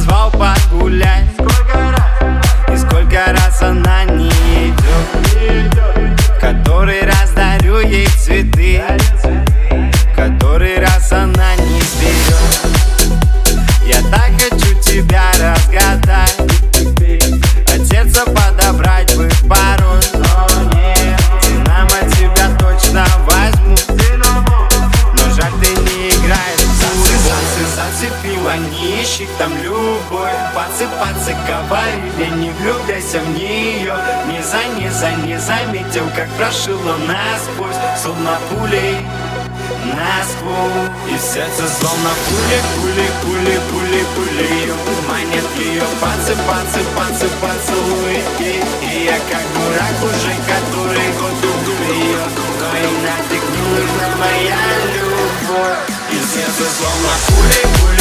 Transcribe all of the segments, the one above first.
звал погулять. И сколько раз она не идет Который раз дарю ей цветы. Который раз она не берет Я так хочу тебя разгадать Зацепила, не ищи там любовь пацы говорили, не влюбляйся в нее. Не за, не за, не заметил, как прошило насквозь. Словно пулей насквозь. И сердце словно пули, пули, пули, пули, пули. Манит ее пацы, пацы, пацы, поцелуй и, и я как дурак уже который год люблю ее. Но и нафиг не нужна моя любовь И сердце словно пули, пули, пули,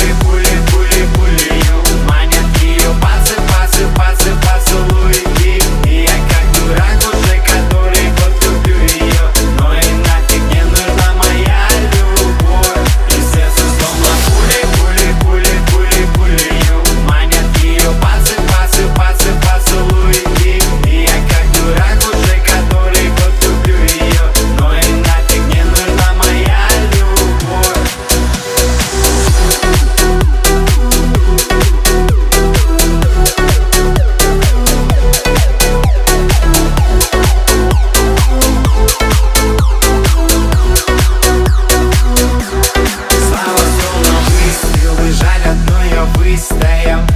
stay. I'm